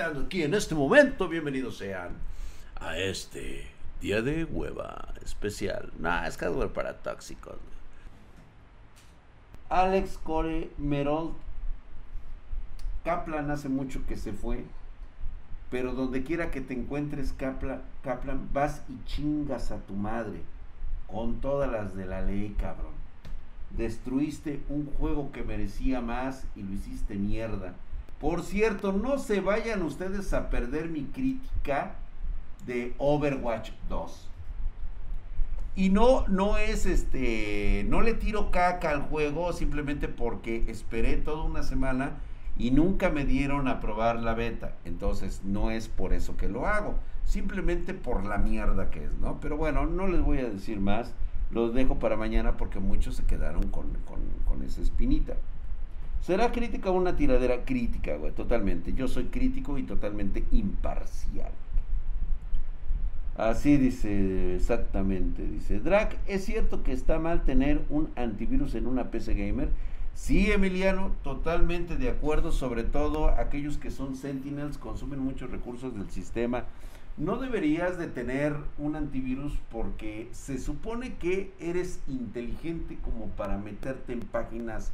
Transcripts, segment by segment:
aquí en este momento, bienvenidos sean a este día de hueva especial. Nah, es hardware para tóxicos. Alex Core Merol Kaplan hace mucho que se fue. Pero donde quiera que te encuentres, Kaplan, Kaplan, vas y chingas a tu madre. Con todas las de la ley, cabrón. Destruiste un juego que merecía más y lo hiciste mierda. Por cierto, no se vayan ustedes a perder mi crítica de Overwatch 2. Y no, no es este, no le tiro caca al juego simplemente porque esperé toda una semana y nunca me dieron a probar la beta. Entonces no es por eso que lo hago, simplemente por la mierda que es, ¿no? Pero bueno, no les voy a decir más, los dejo para mañana porque muchos se quedaron con, con esa espinita. ¿Será crítica o una tiradera crítica, güey? Totalmente. Yo soy crítico y totalmente imparcial. Así dice, exactamente, dice. Drac, ¿es cierto que está mal tener un antivirus en una PC gamer? Sí, Emiliano, totalmente de acuerdo, sobre todo aquellos que son Sentinels, consumen muchos recursos del sistema. No deberías de tener un antivirus porque se supone que eres inteligente como para meterte en páginas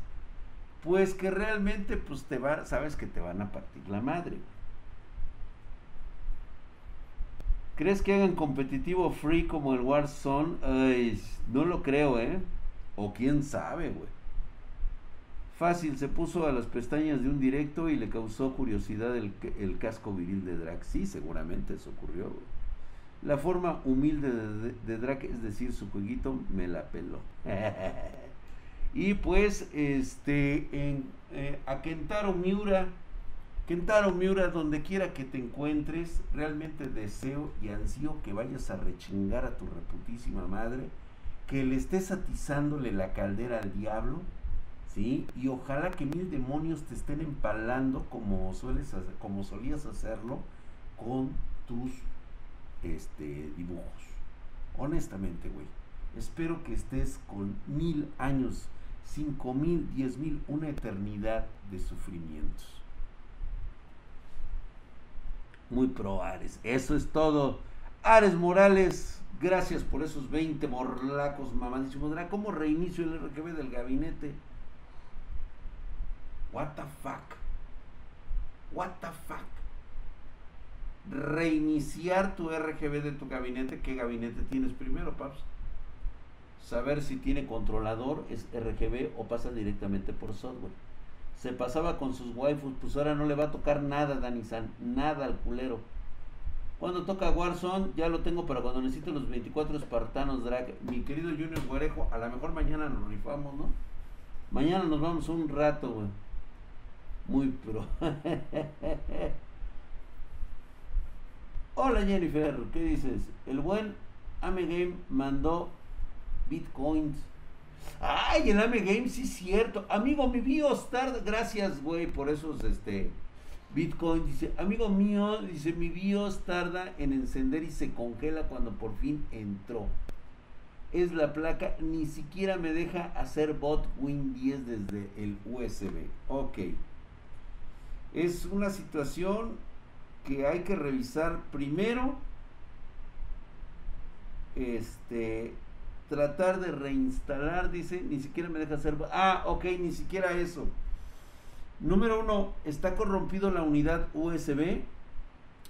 pues que realmente pues te va, sabes que te van a partir la madre. ¿Crees que hagan competitivo free como el Warzone? Ay, no lo creo, ¿eh? O quién sabe, güey. Fácil, se puso a las pestañas de un directo y le causó curiosidad el, casco viril de Drac. Sí, seguramente eso ocurrió, güey. La forma humilde de, de, es decir, su jueguito, me la peló. Y pues, este, en, eh, a Kentaro Miura, Kentaro Miura, donde quiera que te encuentres, realmente deseo y ansío que vayas a rechingar a tu reputísima madre, que le estés atizándole la caldera al diablo, ¿sí? Y ojalá que mil demonios te estén empalando como, sueles como solías hacerlo con tus este, dibujos. Honestamente, güey. Espero que estés con mil años cinco mil, diez mil, una eternidad de sufrimientos. Muy pro Ares. Eso es todo. Ares Morales, gracias por esos 20 morlacos mamadísimos. ¿Cómo reinicio el RGB del gabinete? What the fuck? What the fuck? Reiniciar tu RGB de tu gabinete. ¿Qué gabinete tienes primero, paps? Saber si tiene controlador, es RGB o pasa directamente por software. Se pasaba con sus waifus, pues ahora no le va a tocar nada Dani-san, nada al culero. Cuando toca Warzone, ya lo tengo para cuando necesito los 24 espartanos drag. Mi querido Junior Guarejo, a lo mejor mañana nos rifamos, ¿no? Mañana nos vamos un rato, güey. Muy pro. Hola Jennifer, ¿qué dices? El buen Ame Game mandó bitcoins. Ay, el AME Game, sí es cierto. Amigo, mi BIOS tarda. Gracias, güey, por esos este Bitcoin. Dice, amigo mío, dice, mi BIOS tarda en encender y se congela cuando por fin entró. Es la placa, ni siquiera me deja hacer bot Win 10 desde el USB. Ok. Es una situación que hay que revisar primero. Este, tratar de reinstalar, dice, ni siquiera me deja hacer... Ah, ok, ni siquiera eso. Número uno, está corrompido la unidad USB.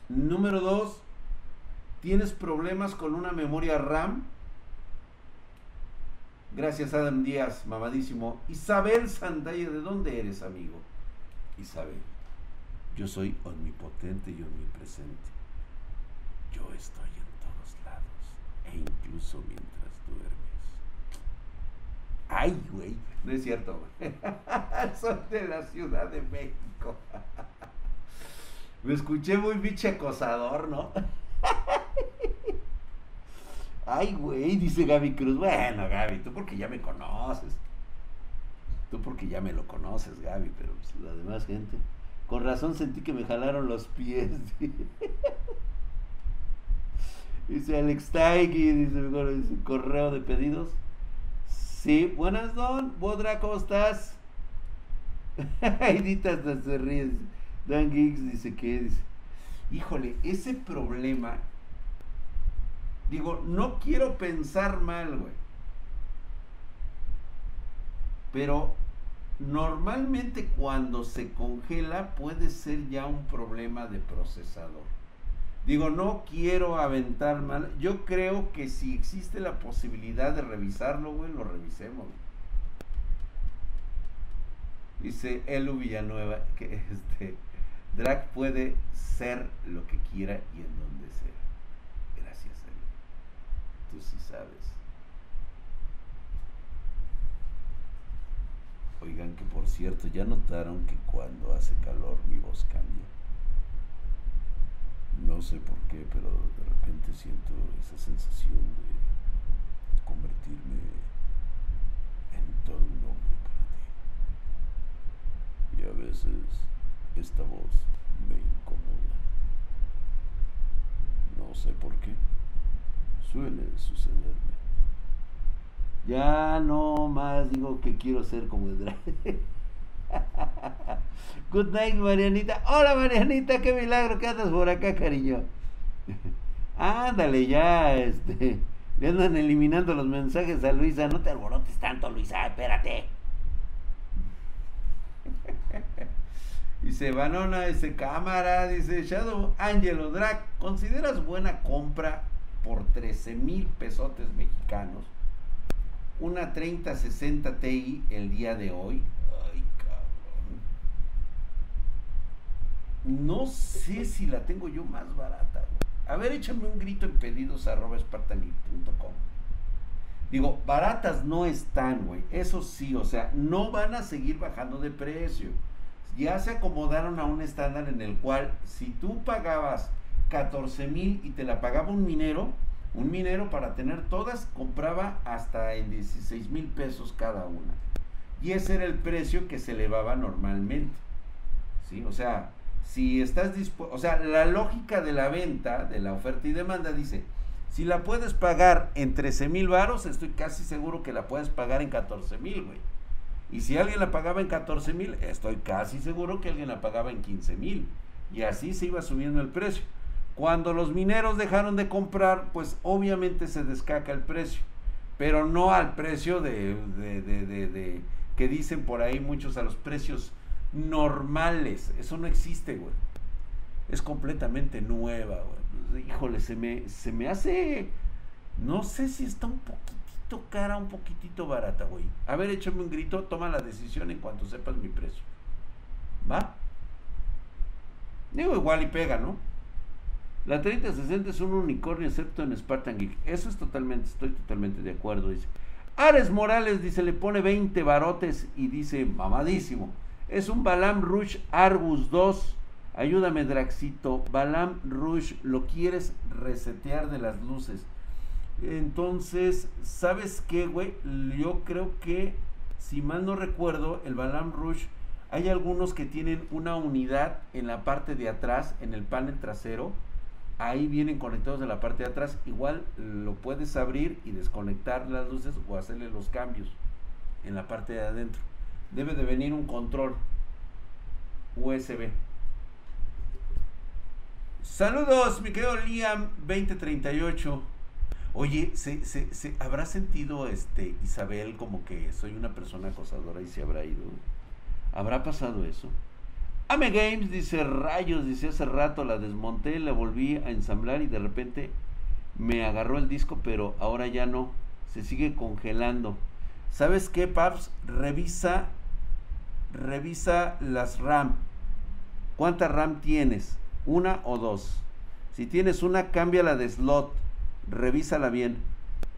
Número dos, tienes problemas con una memoria RAM. Gracias Adam Díaz, mamadísimo. Isabel Sandaya, ¿de dónde eres, amigo? Isabel, yo soy omnipotente y omnipresente. Yo estoy en todos lados, e incluso mientras Ay, güey, no es cierto, Soy de la Ciudad de México. Me escuché muy biche acosador, ¿no? Ay, güey, dice Gaby Cruz. Bueno, Gaby, tú porque ya me conoces. Tú porque ya me lo conoces, Gaby, pero pues, la demás gente. Con razón sentí que me jalaron los pies. Dice Alex Taiki, dice, dice correo de pedidos. Sí, buenas don, Bodra, ¿cómo estás? Aidita hasta se ríe. Dan Giggs dice que dice. híjole, ese problema, digo, no quiero pensar mal, güey. Pero normalmente cuando se congela puede ser ya un problema de procesador. Digo, no quiero aventar mal. Yo creo que si existe la posibilidad de revisarlo, güey, lo revisemos. Dice Elu Villanueva que este Drag puede ser lo que quiera y en donde sea. Gracias, Elu. Tú sí sabes. Oigan que por cierto, ya notaron que cuando hace calor mi voz cambia. No sé por qué, pero de repente siento esa sensación de convertirme en todo un hombre para ti. Y a veces esta voz me incomoda. No sé por qué. Suele sucederme. Ya no más digo que quiero ser como el Good night, Marianita. Hola, Marianita, qué milagro que andas por acá, cariño. Ándale, ya, este. Le andan eliminando los mensajes a Luisa. No te alborotes tanto, Luisa, espérate. Dice Vanona, dice cámara, dice Shadow Angelo Drag, ¿consideras buena compra por 13 mil pesotes mexicanos? Una 3060 Ti el día de hoy. Ay, cabrón. No sé si la tengo yo más barata. A ver, échame un grito en pedidos Digo, baratas no están, güey. Eso sí, o sea, no van a seguir bajando de precio ya se acomodaron a un estándar en el cual si tú pagabas 14 mil y te la pagaba un minero, un minero para tener todas compraba hasta en 16 mil pesos cada una. Y ese era el precio que se elevaba normalmente. ¿Sí? O sea, si estás dispuesto, o sea, la lógica de la venta, de la oferta y demanda dice, si la puedes pagar en 13 mil varos, estoy casi seguro que la puedes pagar en 14 mil, güey. Y si alguien la pagaba en 14 mil, estoy casi seguro que alguien la pagaba en 15 mil. Y así se iba subiendo el precio. Cuando los mineros dejaron de comprar, pues obviamente se descaca el precio. Pero no al precio de, de, de, de que dicen por ahí muchos a los precios normales. Eso no existe, güey. Es completamente nueva, güey. Híjole, se me, se me hace... No sé si está un poquito cara, un poquitito barata, güey. A ver, échame un grito, toma la decisión en cuanto sepas mi precio. ¿Va? Digo, igual y pega, ¿no? La 3060 es un unicornio excepto en Spartan Geek. Eso es totalmente, estoy totalmente de acuerdo, dice. Ares Morales dice, le pone 20 barotes y dice, mamadísimo. Es un Balam Rush Arbus 2. Ayúdame, Draxito. Balam Rush, lo quieres resetear de las luces. Entonces, ¿sabes qué, güey? Yo creo que, si mal no recuerdo, el Balam Rush, hay algunos que tienen una unidad en la parte de atrás, en el panel trasero. Ahí vienen conectados de la parte de atrás. Igual lo puedes abrir y desconectar las luces o hacerle los cambios en la parte de adentro. Debe de venir un control USB. Saludos, mi querido Liam 2038. Oye, ¿se, se, se habrá sentido este Isabel como que soy una persona acosadora y se habrá ido? ¿Habrá pasado eso? Ame Games dice rayos, dice hace rato la desmonté, la volví a ensamblar y de repente me agarró el disco, pero ahora ya no, se sigue congelando. ¿Sabes qué, Paps? Revisa, revisa las RAM. ¿Cuánta RAM tienes? ¿Una o dos? Si tienes una, cámbiala de slot revísala bien.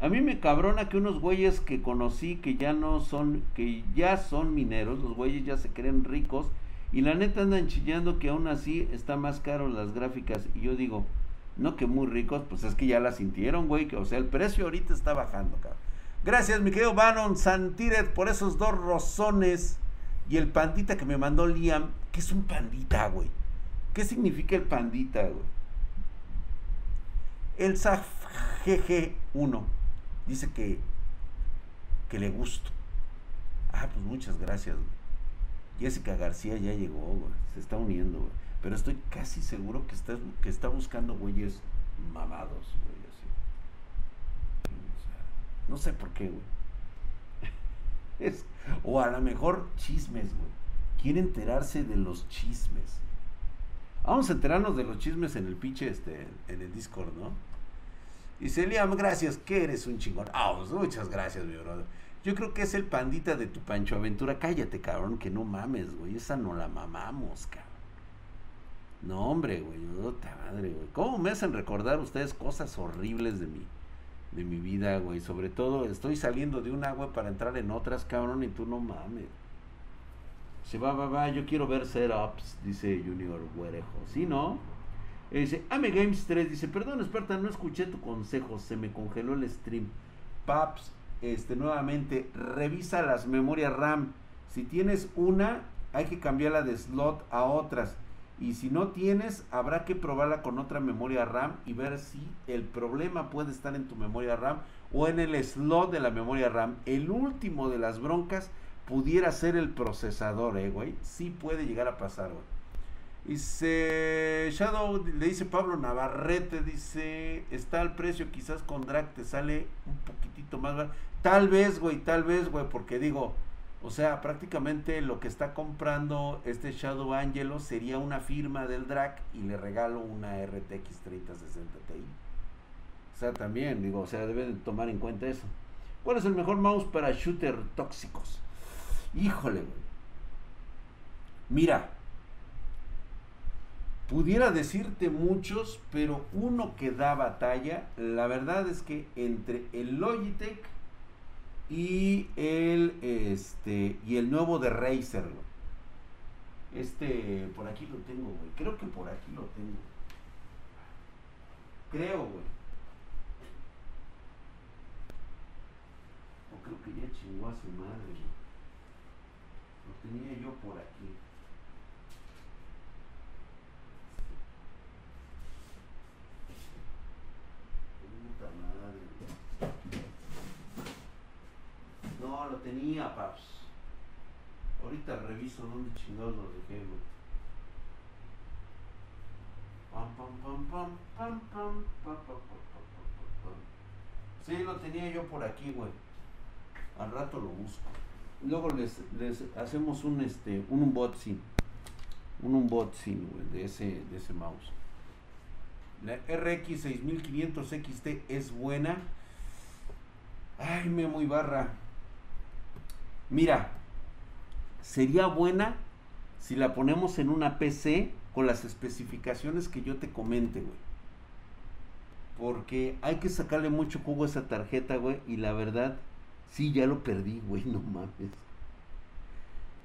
A mí me cabrona que unos güeyes que conocí que ya no son, que ya son mineros, los güeyes ya se creen ricos y la neta andan chillando que aún así está más caro las gráficas y yo digo, no que muy ricos, pues es que ya la sintieron, güey, que o sea, el precio ahorita está bajando, cabrón. Gracias, mi querido Bannon Santiret, por esos dos rozones y el pandita que me mandó Liam, que es un pandita, güey. ¿Qué significa el pandita, güey? El GG1 dice que, que le gusto. Ah, pues muchas gracias. Jessica García ya llegó, se está uniendo. Pero estoy casi seguro que está, que está buscando güeyes mamados, güey. No sé por qué, güey. Es, o a lo mejor chismes, güey. Quiere enterarse de los chismes. Vamos a enterarnos de los chismes en el pinche, este, en el Discord, ¿no? Dice Liam, gracias, que eres un chingón. Ah, pues muchas gracias, mi brother. Yo creo que es el pandita de tu Pancho Aventura. Cállate, cabrón, que no mames, güey. Esa no la mamamos, cabrón. No, hombre, güey. Puta madre, güey. ¿Cómo me hacen recordar ustedes cosas horribles de mi, de mi vida, güey? Sobre todo, estoy saliendo de un agua para entrar en otras, cabrón, y tú no mames. Se va, va, va. Yo quiero ver setups, dice Junior Güerejo. ¿Sí, no? dice, Ame Games 3 dice, perdón, Esparta, no escuché tu consejo, se me congeló el stream. Paps, este, nuevamente, revisa las memorias RAM. Si tienes una, hay que cambiarla de slot a otras. Y si no tienes, habrá que probarla con otra memoria RAM y ver si el problema puede estar en tu memoria RAM o en el slot de la memoria RAM. El último de las broncas pudiera ser el procesador, eh, güey. Sí puede llegar a pasar, güey. Dice Shadow, le dice Pablo Navarrete, dice, está al precio, quizás con drag te sale un poquitito más. Tal vez, güey, tal vez, güey, porque digo, o sea, prácticamente lo que está comprando este Shadow Angelo sería una firma del drag y le regalo una RTX 3060 Ti. O sea, también, digo, o sea, deben tomar en cuenta eso. ¿Cuál es el mejor mouse para shooter tóxicos? Híjole, güey. Mira, Pudiera decirte muchos, pero uno que da batalla, la verdad es que entre el Logitech y el este y el nuevo de Razer, Este, por aquí lo tengo, güey. Creo que por aquí lo tengo. Creo, güey. O creo que ya chingó a su madre, Lo tenía yo por aquí. No, lo tenía, paps. Ahorita reviso dónde chingados lo dejé, Pam, pam, pam, pam, pam, pam, pam, pam, pam, Sí, lo tenía yo por aquí, güey. Al rato lo busco. Luego les, les hacemos un este un unboxing. Un unboxing, güey, de ese, de ese mouse. La RX 6500 XT es buena. Ay, me muy barra. Mira, sería buena si la ponemos en una PC con las especificaciones que yo te comente, güey. Porque hay que sacarle mucho jugo a esa tarjeta, güey. Y la verdad, sí, ya lo perdí, güey, no mames.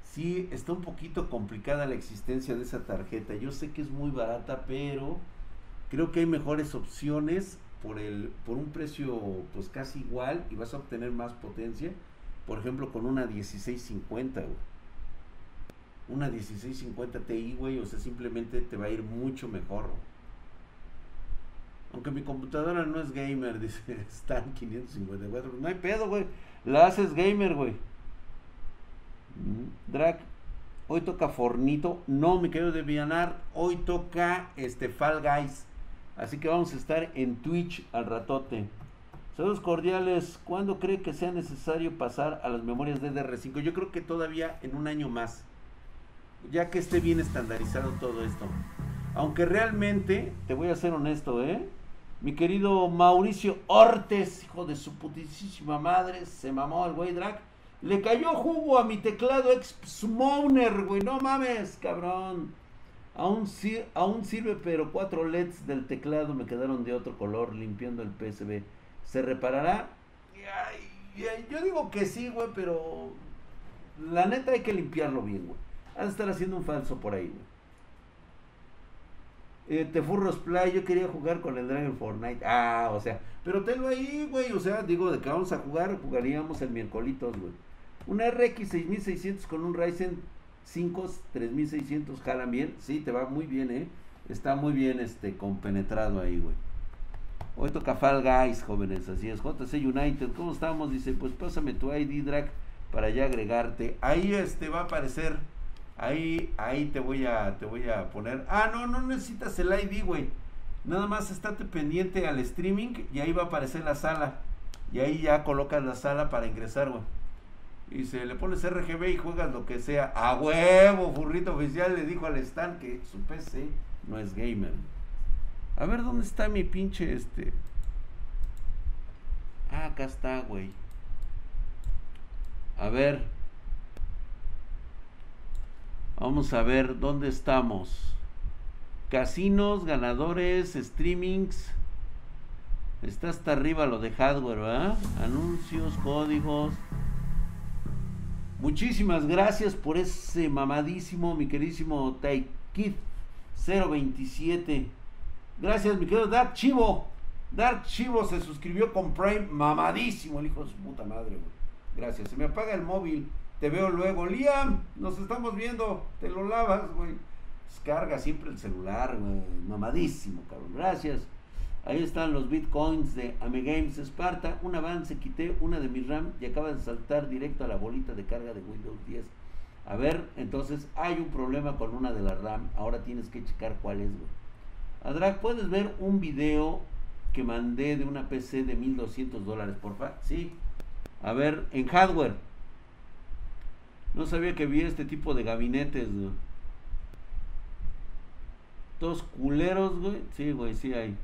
Sí, está un poquito complicada la existencia de esa tarjeta. Yo sé que es muy barata, pero creo que hay mejores opciones por, el, por un precio pues casi igual y vas a obtener más potencia por ejemplo, con una 1650, güey. Una 1650 Ti, güey, o sea, simplemente te va a ir mucho mejor. Aunque mi computadora no es gamer, dice, está en 554. No hay pedo, güey. La haces gamer, güey. Mm, Drag, hoy toca Fornito. No, mi querido de Vianar, hoy toca este Fall Guys. Así que vamos a estar en Twitch al ratote. Saludos cordiales. ¿Cuándo cree que sea necesario pasar a las memorias DDR5? Yo creo que todavía en un año más. Ya que esté bien estandarizado todo esto. Aunque realmente, te voy a ser honesto, ¿eh? Mi querido Mauricio Ortes, hijo de su putísima madre, se mamó al güey drag. Le cayó jugo a mi teclado ex Smoner, güey. No mames, cabrón. Aún, aún sirve, pero cuatro LEDs del teclado me quedaron de otro color limpiando el PSB. ¿Se reparará? yo digo que sí, güey, pero la neta hay que limpiarlo bien, güey. Has de estar haciendo un falso por ahí, güey. Eh, Tefurros Play, yo quería jugar con el Dragon Fortnite. Ah, o sea, pero tenlo ahí, güey. O sea, digo, de que vamos a jugar, jugaríamos el miércoles, güey. Una RX 6600 con un Ryzen 5 3600, jalan bien. Sí, te va muy bien, eh. Está muy bien, este, compenetrado ahí, güey. Hoy toca Fall Guys, jóvenes, así es. JC United, ¿cómo estamos? Dice, pues pásame tu ID drag para ya agregarte. Ahí este va a aparecer Ahí, ahí te voy a, te voy a poner. Ah, no, no necesitas el ID, güey. Nada más estate pendiente al streaming y ahí va a aparecer la sala. Y ahí ya colocas la sala para ingresar, güey. Y se le pones RGB y juegas lo que sea. A huevo, furrito oficial le dijo al Stan que su PC no es gamer. A ver dónde está mi pinche este. Ah, acá está, güey. A ver. Vamos a ver dónde estamos. Casinos, ganadores, streamings. Está hasta arriba lo de hardware, ¿verdad? Anuncios, códigos. Muchísimas gracias por ese mamadísimo, mi queridísimo Taikid 027. Gracias, mi querido Dark Chivo. Dark Chivo se suscribió con Prime mamadísimo, el hijo de su puta madre, güey. Gracias. Se me apaga el móvil. Te veo luego. Liam, nos estamos viendo. Te lo lavas, güey. Descarga siempre el celular, güey. Mamadísimo, cabrón. Gracias. Ahí están los bitcoins de Amegames Sparta. Un avance, quité una de mi RAM y acaba de saltar directo a la bolita de carga de Windows 10. A ver, entonces hay un problema con una de las RAM. Ahora tienes que checar cuál es, güey. Adrag, ¿puedes ver un video que mandé de una PC de 1200 dólares, porfa? Sí. A ver, en hardware. No sabía que había este tipo de gabinetes, güey. Todos culeros, güey. Sí, güey, sí hay.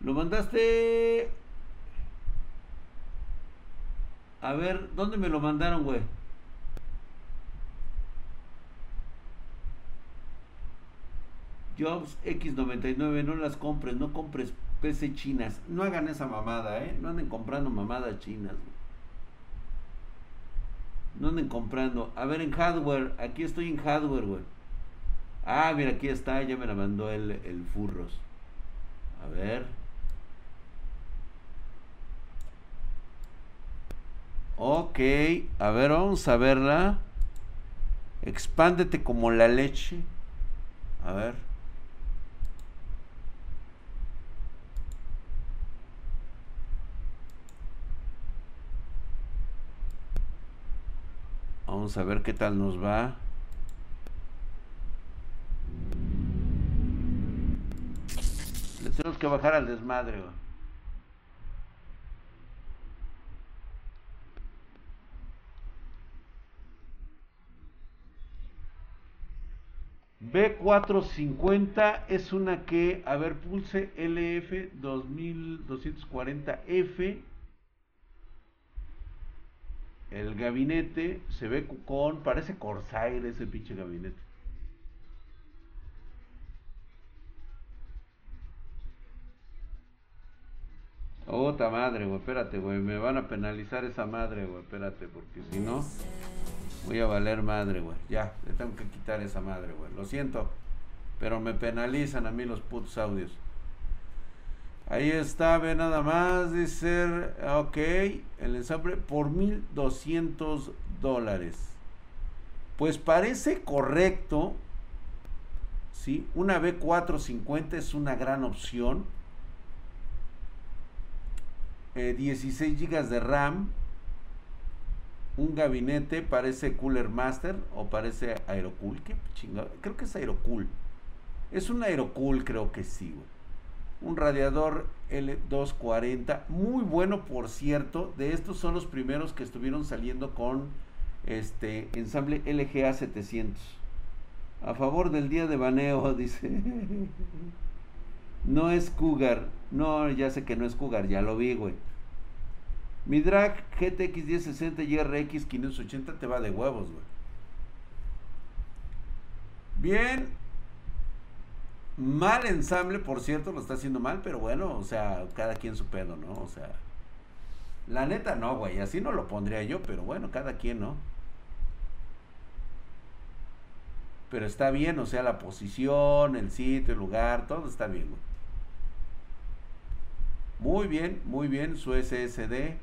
Lo mandaste. A ver, ¿dónde me lo mandaron, güey? Jobs X99, no las compres, no compres PC chinas. No hagan esa mamada, ¿eh? No anden comprando mamadas chinas, güey. No anden comprando. A ver, en hardware. Aquí estoy en hardware, güey. Ah, mira, aquí está. Ya me la mandó el, el Furros. A ver. Ok. A ver, vamos a verla. Expándete como la leche. A ver. Vamos a ver qué tal nos va. Le tenemos que bajar al desmadre. B450 es una que, a ver, pulse LF 2240F el gabinete se ve con, parece Corsair ese pinche gabinete. Otra madre, güey, espérate, güey, me van a penalizar esa madre, güey, espérate, porque si no, voy a valer madre, güey. Ya, le tengo que quitar esa madre, güey. Lo siento, pero me penalizan a mí los putos audios. Ahí está, ve nada más, dice, ok, el ensamble por 1200 dólares. Pues parece correcto, ¿sí? Una B450 es una gran opción. 16 eh, GB de RAM. Un gabinete, parece Cooler Master o parece Aerocool. ¿Qué chingado? Creo que es Aerocool. Es un Aerocool, creo que sí, güey un radiador L240, muy bueno por cierto, de estos son los primeros que estuvieron saliendo con este ensamble LGA 700. A favor del día de baneo, dice. no es Cougar. No, ya sé que no es Cougar, ya lo vi, güey. Mi drag GTX 1060 y RX 580 te va de huevos, güey. Bien, Mal ensamble, por cierto, lo está haciendo mal, pero bueno, o sea, cada quien su pedo, ¿no? O sea, la neta no, güey, así no lo pondría yo, pero bueno, cada quien, ¿no? Pero está bien, o sea, la posición, el sitio, el lugar, todo está bien, güey. Muy bien, muy bien, su SSD.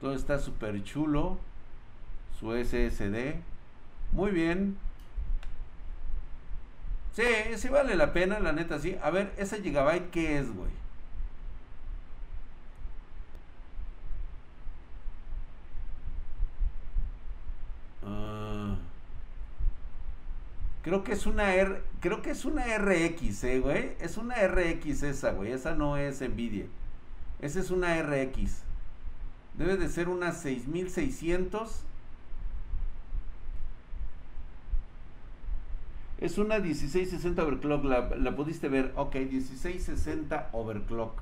Todo está súper chulo. Su SSD. Muy bien. Sí, sí vale la pena, la neta, sí. A ver, ese gigabyte, ¿qué es, güey? Ah. Creo que es una R, creo que es una RX, eh, güey. Es una RX esa, güey. Esa no es Nvidia. Esa es una RX. Debe de ser una 6600. Es una 1660 overclock. La, pudiste ver. Ok, 1660 overclock.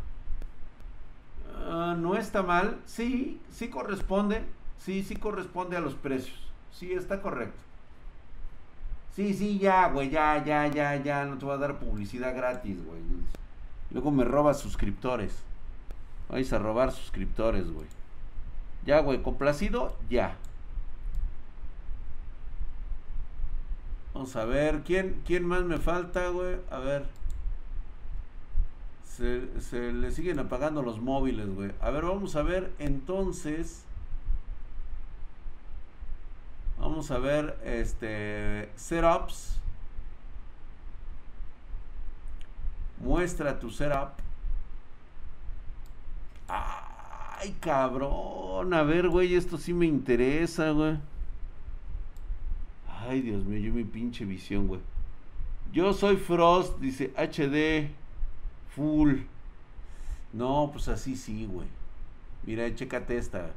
Ah, no está mal. Sí, sí corresponde. Sí, sí corresponde a los precios. Sí, está correcto. Sí, sí, ya, güey, ya, ya, ya, ya. No te voy a dar publicidad gratis, güey. Luego me robas suscriptores. Vais a robar suscriptores, güey. Ya, güey, complacido, ya. Vamos a ver, ¿quién, quién más me falta, güey? A ver. Se, se le siguen apagando los móviles, güey. A ver, vamos a ver entonces. Vamos a ver este setups. Muestra tu setup. Ay, cabrón. A ver, güey, esto sí me interesa, güey. Ay, Dios mío, yo mi pinche visión, güey. Yo soy Frost, dice HD full. No, pues así sí, güey. Mira, chécate esta.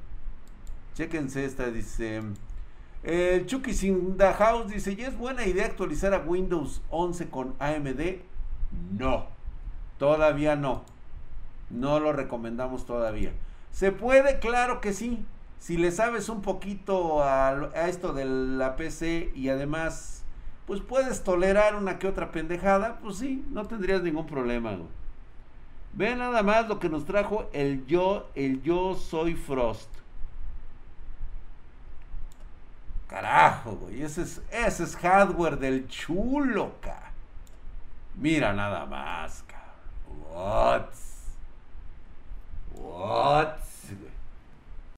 Chéquense esta, dice. El Chucky Sin House dice: ¿Ya es buena idea actualizar a Windows 11 con AMD? No, todavía no. No lo recomendamos todavía. ¿Se puede? Claro que sí. Si le sabes un poquito a, esto de la PC y además, pues puedes tolerar una que otra pendejada, pues sí, no tendrías ningún problema. Ve nada más lo que nos trajo el yo, el yo soy Frost. Carajo, güey. Ese es, ese es hardware del chulo, ca. Mira nada más, cabrón. What?